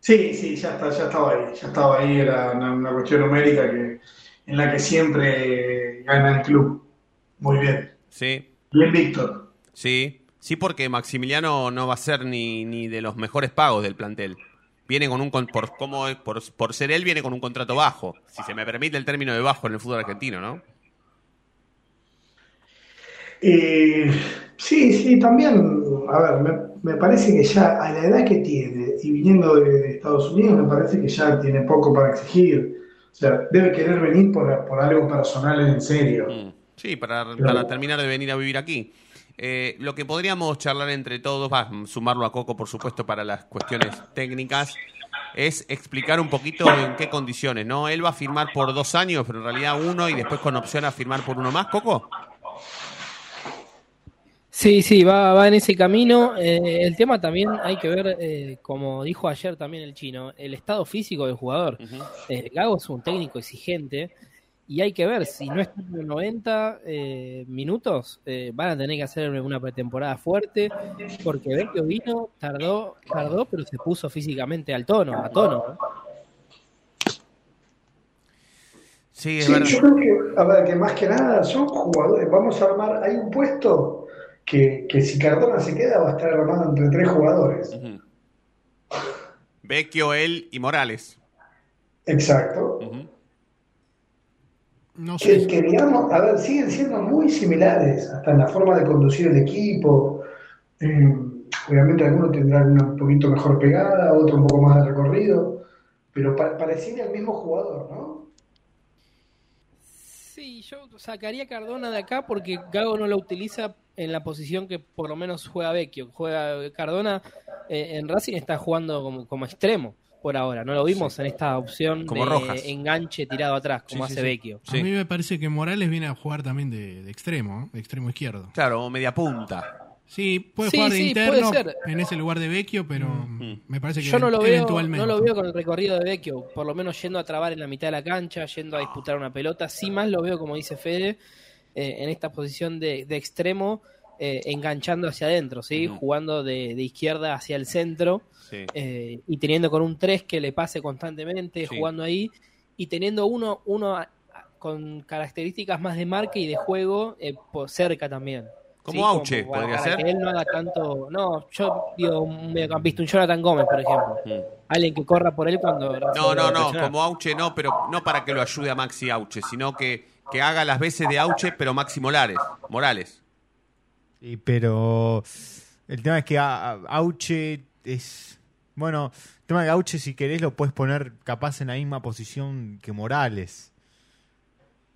Sí, sí, ya, está, ya estaba ahí, ya estaba ahí, era una, una cuestión numérica que, en la que siempre gana el club. Muy bien. Sí. Bien, Víctor. Sí, sí, porque Maximiliano no va a ser ni, ni de los mejores pagos del plantel. Viene con un por como por, por ser él viene con un contrato bajo, si se me permite el término de bajo en el fútbol argentino, ¿no? Eh, sí, sí, también, a ver, me, me parece que ya a la edad que tiene y viniendo de, de Estados Unidos, me parece que ya tiene poco para exigir. O sea, debe querer venir por, por algo personal en serio. Mm, Sí, para, para terminar de venir a vivir aquí. Eh, lo que podríamos charlar entre todos, va, sumarlo a Coco, por supuesto, para las cuestiones técnicas, es explicar un poquito en qué condiciones, ¿no? Él va a firmar por dos años, pero en realidad uno y después con opción a firmar por uno más, Coco. Sí, sí, va, va en ese camino. Eh, el tema también hay que ver, eh, como dijo ayer también el chino, el estado físico del jugador. Eh, Gago es un técnico exigente y hay que ver si no está en los 90 eh, minutos, eh, van a tener que hacer una pretemporada fuerte, porque Vecchio vino, tardó, tardó, pero se puso físicamente al tono, a tono. ¿no? Sí, es Sí, verdad. yo creo que, a ver, que más que nada son jugadores. Vamos a armar, hay un puesto que, que si Cardona se queda va a estar armado entre tres jugadores. Vecchio, él y Morales. Exacto. No Que, sé. que digamos, a ver, siguen siendo muy similares, hasta en la forma de conducir el equipo. Eh, obviamente algunos tendrán una un poquito mejor pegada, otro un poco más de recorrido, pero pa- pareciera el mismo jugador, ¿no? Sí, yo sacaría a Cardona de acá porque Gago no lo utiliza en la posición que por lo menos juega Vecchio. Juega Cardona eh, en Racing está jugando como, como extremo por ahora. No lo vimos en esta opción Como de Rojas. enganche tirado atrás, como Sí, sí, hace sí. Vecchio. A mí me parece que Morales viene a jugar también de, de extremo, ¿eh? de extremo izquierdo. Claro, media punta. Sí, puede Sí, jugar de sí, interno en ese lugar de Vecchio, pero Mm. me parece que Yo no lo veo, no lo veo con el recorrido de Vecchio, por lo menos yendo a trabar en la mitad de la cancha, yendo a disputar una pelota. Sí más lo veo, como dice Fede, eh, en esta posición de, de extremo, eh, enganchando hacia adentro, ¿sí? Jugando de, de izquierda hacia el centro Sí. eh, y teniendo con un 3 que le pase constantemente, Sí. jugando ahí y teniendo uno, uno con características más de marca y de juego por cerca también. Como ¿sí? Auche, para- podría para ser. que él no haga tanto. No, yo digo un mediocampista, un Jonathan Gómez, por ejemplo. Mm. Alguien que corra por él cuando. No, no, no, como Auche no, pero no para que lo ayude a Maxi Auche, sino que, que haga las veces de Auche, pero Maxi Morales. Morales. Y, pero el tema es que a- a- Auche es. Bueno, el tema de Auche, si querés, lo puedes poner capaz en la misma posición que Morales.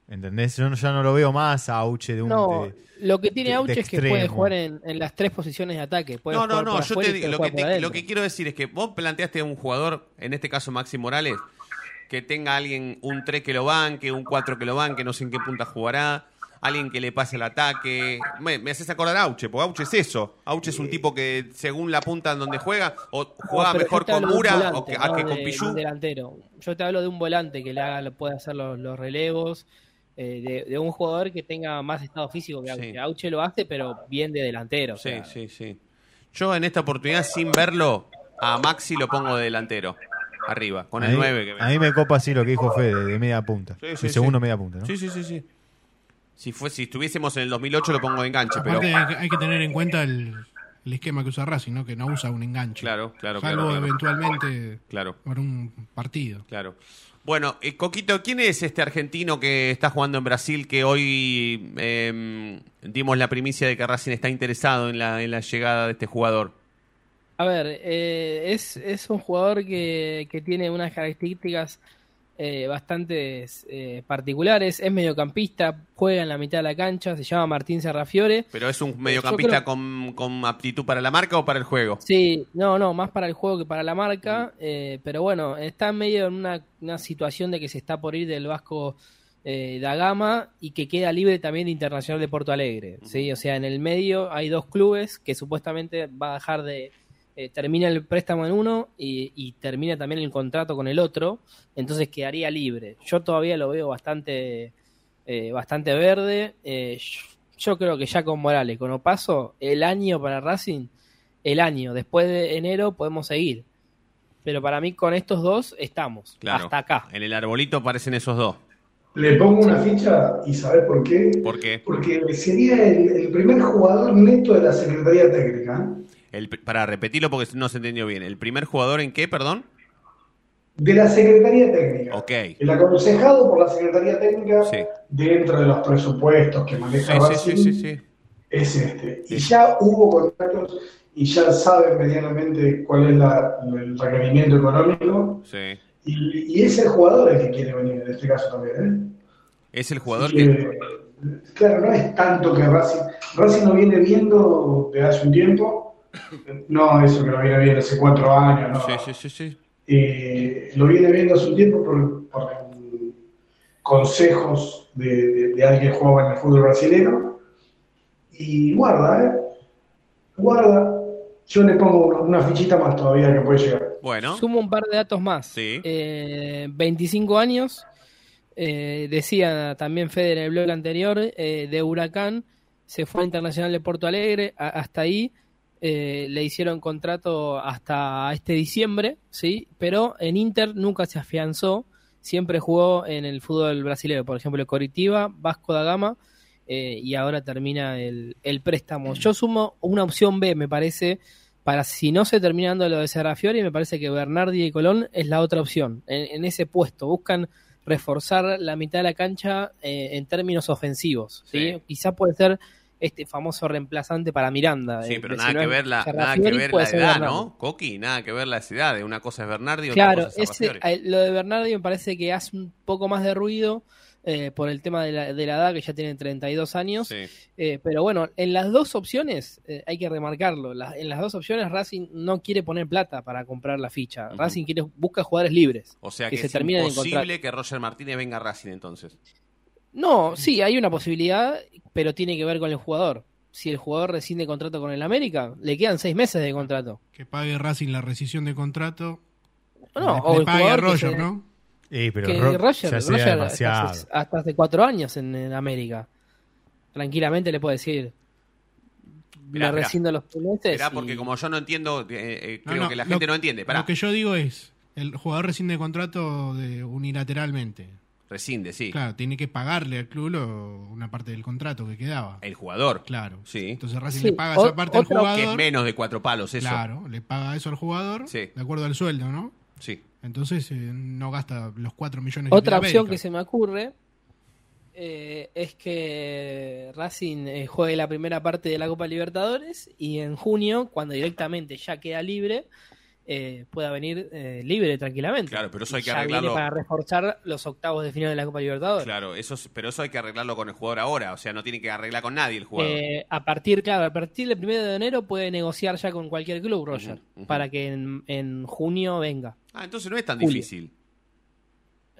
¿Entendés? Yo no- ya no lo veo más a Auche de un. No, de- lo que tiene de- de Auche es que puede jugar en, en las tres posiciones de ataque. Puede No, no, no, yo te, puede lo, que te- lo que quiero decir es que vos planteaste a un jugador, en este caso Maxi Morales, que tenga alguien, un 3 que lo banque, un 4 que lo banque, no sé en qué punta jugará, alguien que le pase el ataque. Me, me haces acordar a Auche, porque Auche es eso. Auche es un tipo que según la punta en donde juega, o juega pero mejor con Mura volante, o que, a no que con de Pichu. delantero. Yo te hablo de un volante que le haga, le puede hacer los, los relevos, eh, de, de un jugador que tenga más estado físico que Auche. Sí. Auche lo hace, pero bien de delantero. o Sí, sea, sí, sí. Yo en esta oportunidad, sin verlo, a Maxi lo pongo de delantero. Arriba, con a el mí- 9 que A mí me copa así lo que dijo Fede, de media punta. Sí, de sí, segundo sí. media punta, ¿no? Sí, sí, sí, sí. Si, fue, si estuviésemos en el 2008 lo pongo de enganche, pero... Aparte hay que, hay que tener en cuenta el, el esquema que usa Racing, ¿no? que no usa un enganche. Claro, claro, Salvo claro, eventualmente Claro, por un partido. claro. Bueno, eh, Coquito, ¿quién es este argentino que está jugando en Brasil que hoy eh, dimos la primicia de que Racing está interesado en la, en la llegada de este jugador? A ver, eh, es, es un jugador que, que tiene unas características eh, bastante eh, particulares. Es mediocampista, juega en la mitad de la cancha, se llama Martín Serrafiore. ¿Pero es un mediocampista creo- con, con aptitud para la marca o para el juego? Sí, no, no, más para el juego que para la marca. eh, pero bueno, está medio en una, una situación de que se está por ir del Vasco eh, da Gama y que queda libre también de Internacional de Porto Alegre. ¿sí? O sea, en el medio hay dos clubes que supuestamente va a dejar de. Eh, termina el préstamo en uno y, y termina también el contrato con el otro, entonces quedaría libre. Yo todavía lo veo bastante, eh, bastante verde. eh, yo- yo creo que ya con Morales, con Opaso, el año para Racing, el año, después de enero podemos seguir. Pero para mí con estos dos estamos, Claro. hasta acá. En el arbolito aparecen esos dos. Le pongo una ficha y ¿sabés por qué? ¿Por qué? Porque sería el, el primer jugador neto de la Secretaría Técnica. ¿Eh? El, para repetirlo porque no se entendió bien. ¿El primer jugador en qué, perdón? De la Secretaría Técnica. Ok. El aconsejado por la Secretaría Técnica Sí. dentro de los presupuestos que maneja Sí, sí, sí, sí, sí. es este. Y ya hubo contratos y ya saben medianamente cuál es la- el requerimiento económico. Sí. Y, y es el jugador el que quiere venir en este caso también. Es el ¿eh? jugador que... que, claro, no es tanto que Racing. Racing lo viene viendo desde hace un tiempo. No, eso que lo viene viendo hace cuatro años, no. Sí, sí, sí, sí. Eh, lo viene viendo hace un tiempo por, por consejos de, de- de alguien que jugaba en el fútbol brasileño. Y guarda, ¿eh? Guarda. Yo le pongo una, fichita más todavía que puede llegar. Bueno. Sumo un par de datos más. Sí. Eh, 25 años. eh, decía también Fede en el blog anterior, eh, de Huracán, se fue a Internacional de Porto Alegre, a- hasta ahí eh, le hicieron contrato hasta este diciembre, ¿sí? Pero en Inter nunca se afianzó, siempre jugó en el fútbol brasileño, por ejemplo, Coritiba, Vasco da Gama, eh, y ahora termina el, el préstamo. Yo sumo una opción B, me parece, para si no se termina dando lo de Serrafiori, me parece que Bernardi y Colón es la otra opción, en, en ese puesto. Buscan reforzar la mitad de la cancha eh, en términos ofensivos. ¿sí? Sí. Quizá puede ser este famoso reemplazante para Miranda. Sí, pero nada que ver la, nada que ver la edad. ¿no? Coqui, nada que ver las edades. Una cosa es Bernardi y otra Claro, cosa es ese, eh, lo de Bernardi me parece que hace un poco más de ruido eh, por el tema de la, de la edad, que ya tiene 32 años. Sí. Eh, pero bueno, en las dos opciones, eh, hay que remarcarlo, la- en las dos opciones Racing no quiere poner plata para comprar la ficha. Racing quiere, busca jugadores libres. O sea que que, se es de encontrar. imposible que Roger Martínez venga a Racing entonces. No, sí, hay una posibilidad, pero tiene que ver con el jugador. Si el jugador rescinde contrato con el América, le quedan seis meses de contrato. Que pague Racing la rescisión de contrato. No, le, o le el pague a Roger, se- ¿no? Eh, pero que Ro- Roger, ya sería Roger hasta, demasiado. hace, hasta hace cuatro años en, en América. Tranquilamente le puede decir, Mirá, me mirá. rescindo los meses. Y- porque como yo no entiendo, eh, eh, No, creo no, que la lo- gente no entiende. Pará, Lo que yo digo es, el jugador rescinde contrato de unilateralmente. Rescinde, sí. Claro, tiene que pagarle al club lo- una parte del contrato que quedaba. El jugador. Claro. Sí. Entonces Racing Sí, le paga o- esa parte al jugador. Que es menos de cuatro palos, eso. Claro, le paga eso al jugador Sí. de acuerdo al sueldo, ¿no? Sí. Entonces eh, no gasta los 4 millones Otra de opción que se me ocurre eh, es que Racing eh, juegue la primera parte de la Copa Libertadores y en junio, cuando directamente ya queda libre, eh, pueda venir eh, libre tranquilamente. Claro, pero eso hay que ya arreglarlo. viene para reforzar los octavos de final de la Copa Libertadores. Claro, eso es- pero eso hay que arreglarlo con el jugador ahora. O sea, no tiene que arreglar con nadie el jugador. Eh, a partir, claro, a partir del primero de enero puede negociar ya con cualquier club, Roger, para que en, en junio venga. Ah, entonces no es tan Julio. difícil.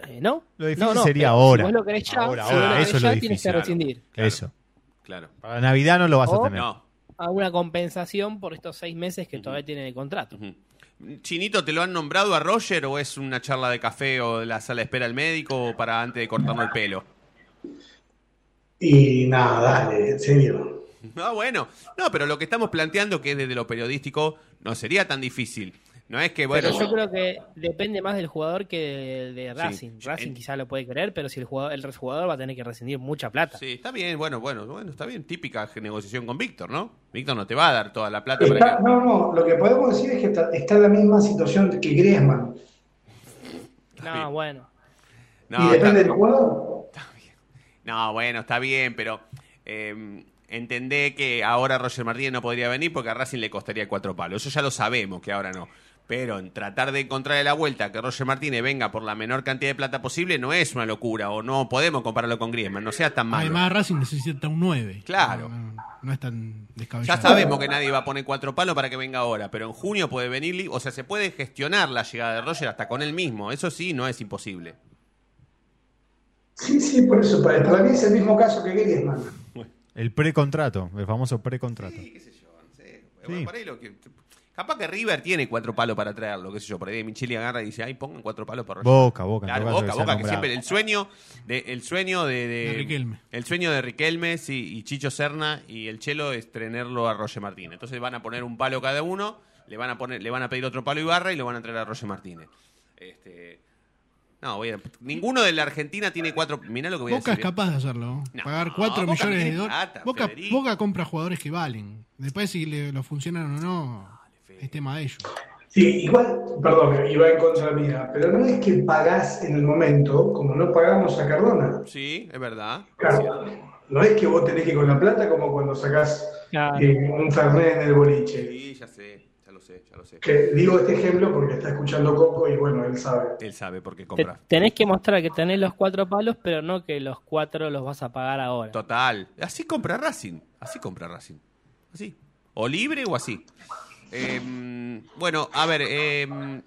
Eh, ¿No? Lo difícil No, no, sería ahora. Si vos lo querés ya, Ahora, si ahora, lo eso es lo ya, tienes que rescindir. Claro. Eso. Claro. Para Navidad no lo vas a tener. No. a una compensación por estos seis meses que todavía tiene de contrato. Chinito, ¿te lo han nombrado a Roger o es una charla de café o de la sala de espera del médico o para antes de cortarnos el pelo? Y nada, dale, en serio. <laughs> Ah, bueno. No, pero lo que estamos planteando, que es desde lo periodístico, no sería tan difícil. No es que, bueno, pero yo creo que depende más del jugador que de, de Racing. Sí, Racing en- quizá lo puede querer, pero si el jugador, el jugador va a tener que rescindir mucha plata. Sí, está bien, bueno, bueno, bueno, está bien. Típica negociación con Víctor, ¿no? Víctor no te va a dar toda la plata para Está- que... no, no, lo que podemos decir es que está, está en la misma situación que Griezmann. No, bien. bueno. y No, depende está- del jugador. no, bueno, está bien, pero eh, entendé que ahora Roger Martínez no podría venir porque a Racing le costaría cuatro palos. Eso ya lo sabemos que ahora no. Pero en tratar de encontrarle la vuelta que Roger Martínez venga por la menor cantidad de plata posible no es una locura o no podemos compararlo con Griezmann, no sea tan malo. Además Racing necesita un 9. Claro. No, no- no es tan Ya descabellado. sabemos que nadie va a poner cuatro palos para que venga ahora, pero en junio puede venir, o sea, se puede gestionar la llegada de Roger hasta con él mismo. Eso sí, no es imposible. Sí, sí, por eso. Para, para mí es el mismo caso que Griezmann. El precontrato, el famoso precontrato. Sí, qué sé yo, no sé. Bueno, por ahí lo que- Capaz que River tiene cuatro palos para traerlo, qué sé yo, por ahí Micheli agarra y dice, ay, pongan cuatro palos Roger Boca, Boca, en Claro, todo caso, Boca, que sea Boca, que nombrado. siempre el sueño de, el sueño de, de- De Riquelme. el sueño de Riquelme sí, y Chicho Serna y el Chelo es tenerlo a Roger Martínez. Entonces van a poner un palo cada uno, le van a poner, le van a pedir otro palo a Ibarra y lo van a traer a Roger Martínez. Este, no, voy a- ninguno de la Argentina tiene cuatro. Mirá lo que voy a Boca es decir. capaz de hacerlo. No, Pagar 4 Boca millones tiene de dólares. plata, Boca, Federico. Boca compra jugadores que valen. Después si le, lo funcionan o no, es tema de ellos. Sí, igual, perdón, iba en contra mía, pero no es que pagás en el momento como no pagamos a Cardona. Sí, es verdad. Claro, no es que vos tenés que ir con la plata como cuando sacás Claro. eh, un Fernet en el boliche. Sí, ya sé, ya lo sé, ya lo sé. Que digo este ejemplo porque está escuchando Coco y bueno, él sabe. Él sabe por qué Te- compra. tenés que mostrar que tenés los cuatro palos, pero no que los cuatro los vas a pagar ahora. Total. Así compra Racing. Así compra Racing. Así. O libre o así. Eh, bueno, a ver. eh,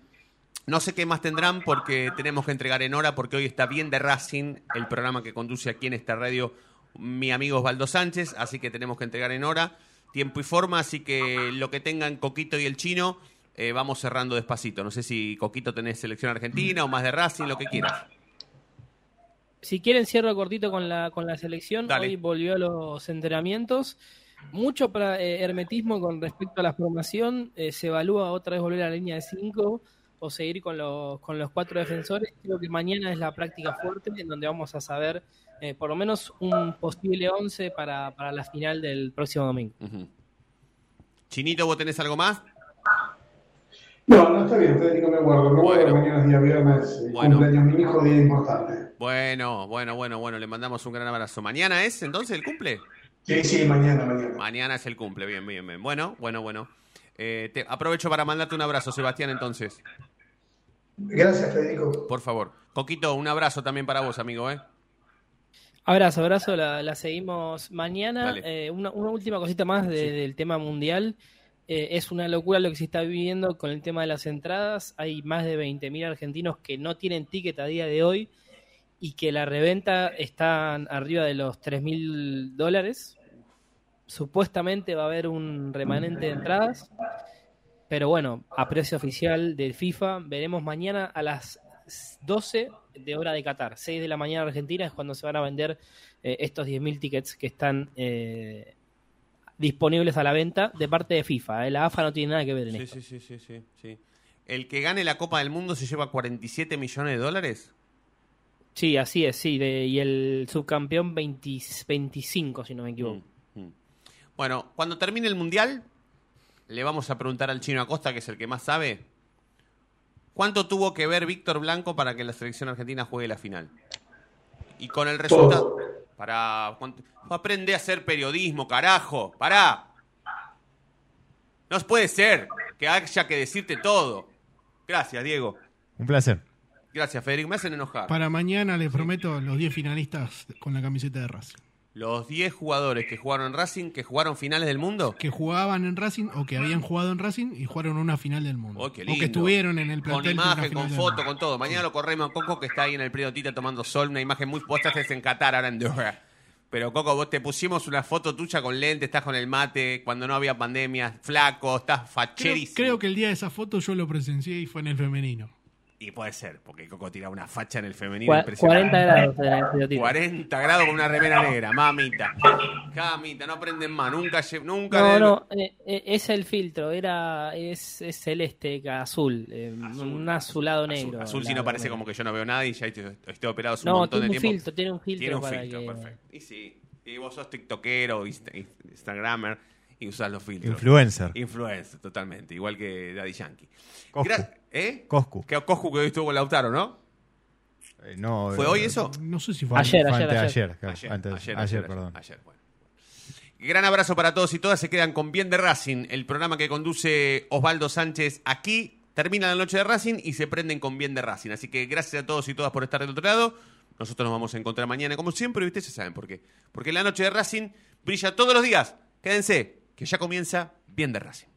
no sé qué más tendrán porque tenemos que entregar en hora porque hoy está bien de Racing, el programa que conduce aquí en esta radio mi amigo Osvaldo Sánchez, así que tenemos que entregar en hora, tiempo y forma, así que lo que tengan Coquito y el chino, eh, vamos cerrando despacito. No sé si Coquito tenés selección argentina o más de Racing, lo que quieras. Si quieren, cierro cortito con la, con la selección. Dale. Hoy volvió a los entrenamientos. Mucho para, eh, hermetismo con respecto a la formación. Eh, se evalúa otra vez volver a la línea de 5 o seguir con los, con los cuatro defensores. Creo que mañana es la práctica fuerte en donde vamos a saber eh, por lo menos un posible 11 para, para la final del próximo domingo. Chinito, ¿vos tenés algo más? No, no está bien, Federico, me guardo. Me guardo Bueno. mañana es día viernes, eh, Bueno. cumpleaños mi hijo, día importante. Bueno, bueno, bueno, bueno, le mandamos un gran abrazo. ¿Mañana es entonces el cumple? Sí, sí, mañana, mañana. Mañana es el cumple, bien, bien, bien. Bueno, bueno, bueno. Eh, te aprovecho para mandarte un abrazo, Sebastián, entonces. Gracias, Federico. Por favor. Coquito, un abrazo también para vos, amigo, ¿eh? Abrazo, abrazo, la, la seguimos mañana. Eh, una, una última cosita más de- del tema mundial. Eh, es una locura lo que se está viviendo con el tema de las entradas. Hay más de 20.000 argentinos que no tienen ticket a día de hoy y que la reventa están arriba de los 3.000 dólares. Supuestamente va a haber un remanente de entradas. Pero bueno, a precio oficial del FIFA, veremos mañana a las 12 de hora de Qatar. 6 de la mañana Argentina es cuando se van a vender eh, estos 10.000 tickets que están eh, disponibles a la venta de parte de FIFA. eh. La AFA no tiene nada que ver en Sí, esto. sí, sí, sí, sí, sí. ¿El que gane la Copa del Mundo se lleva 47 millones de dólares? Sí, así es, sí. de- y el subcampeón 20 25, si no me equivoco. Mm. Bueno, cuando termine el Mundial, le vamos a preguntar al chino Acosta, que es el que más sabe, ¿cuánto tuvo que ver Víctor Blanco para que la selección argentina juegue la final? Y con el resultado... Para... Aprende a hacer periodismo, carajo. Pará. No puede ser que haya que decirte todo. Gracias, Diego. Un placer. Gracias, Federico. Me hacen enojar. Para mañana les prometo los 10 finalistas con la camiseta de Racing. Los 10 jugadores que jugaron en Racing, que jugaron finales del mundo. Que jugaban en Racing o que habían jugado en Racing y jugaron una final del mundo. Oh, o que estuvieron en el Con plantel una imagen, con foto, con todo. Mañana lo corremos a Coco que está ahí en el Tita tomando sol. Una imagen muy. Vos estás en Qatar ahora en Doha. Pero Coco, vos te pusimos una foto tuya con lente, estás con el mate, cuando no había pandemia, flaco, estás Creo, facherísimo. creo que el día de esa foto yo lo presencié y fue en el femenino. Y puede ser, porque Coco tira una facha en el femenino Cua- impresionante. 40 grados en el periodismo. 40 grados con una remera negra, mamita. Camita, no aprenden más, nunca, nunca No, le- no, eh, eh, es el filtro, era es, es celeste, azul, eh, un azulado negro. Azul si no parece como que yo no veo nada y ya estoy, estoy operado hace un No, montón tiene de un tiempo. filtro, tiene un filtro Tiene un para filtro, que- perfecto. Y sí, y vos sos tiktokero, insta- instagramer y usás los filtros. Influencer. Influencer, totalmente, igual que Daddy Yankee. Coscu. Gra- ¿Eh? Coscu. Que Coscu que hoy estuvo con Lautaro, ¿no? Eh, no, ¿Fue eh, hoy eso? No sé si fue Ayer, fue ayer, antes de ayer. ayer, Ayer, antes- ayer, ayer, ayer, perdón. ayer, bueno. Gran abrazo para todos y todas. Se quedan con Bien de Racing, el programa que conduce Osvaldo Sánchez aquí. Termina la noche de Racing y se prenden con Bien de Racing. Así que gracias a todos y todas por estar del otro lado. Nosotros nos vamos a encontrar mañana, como siempre, y ustedes ya saben por qué. Porque la noche de Racing brilla todos los días. Quédense, que ya comienza Bien de Racing.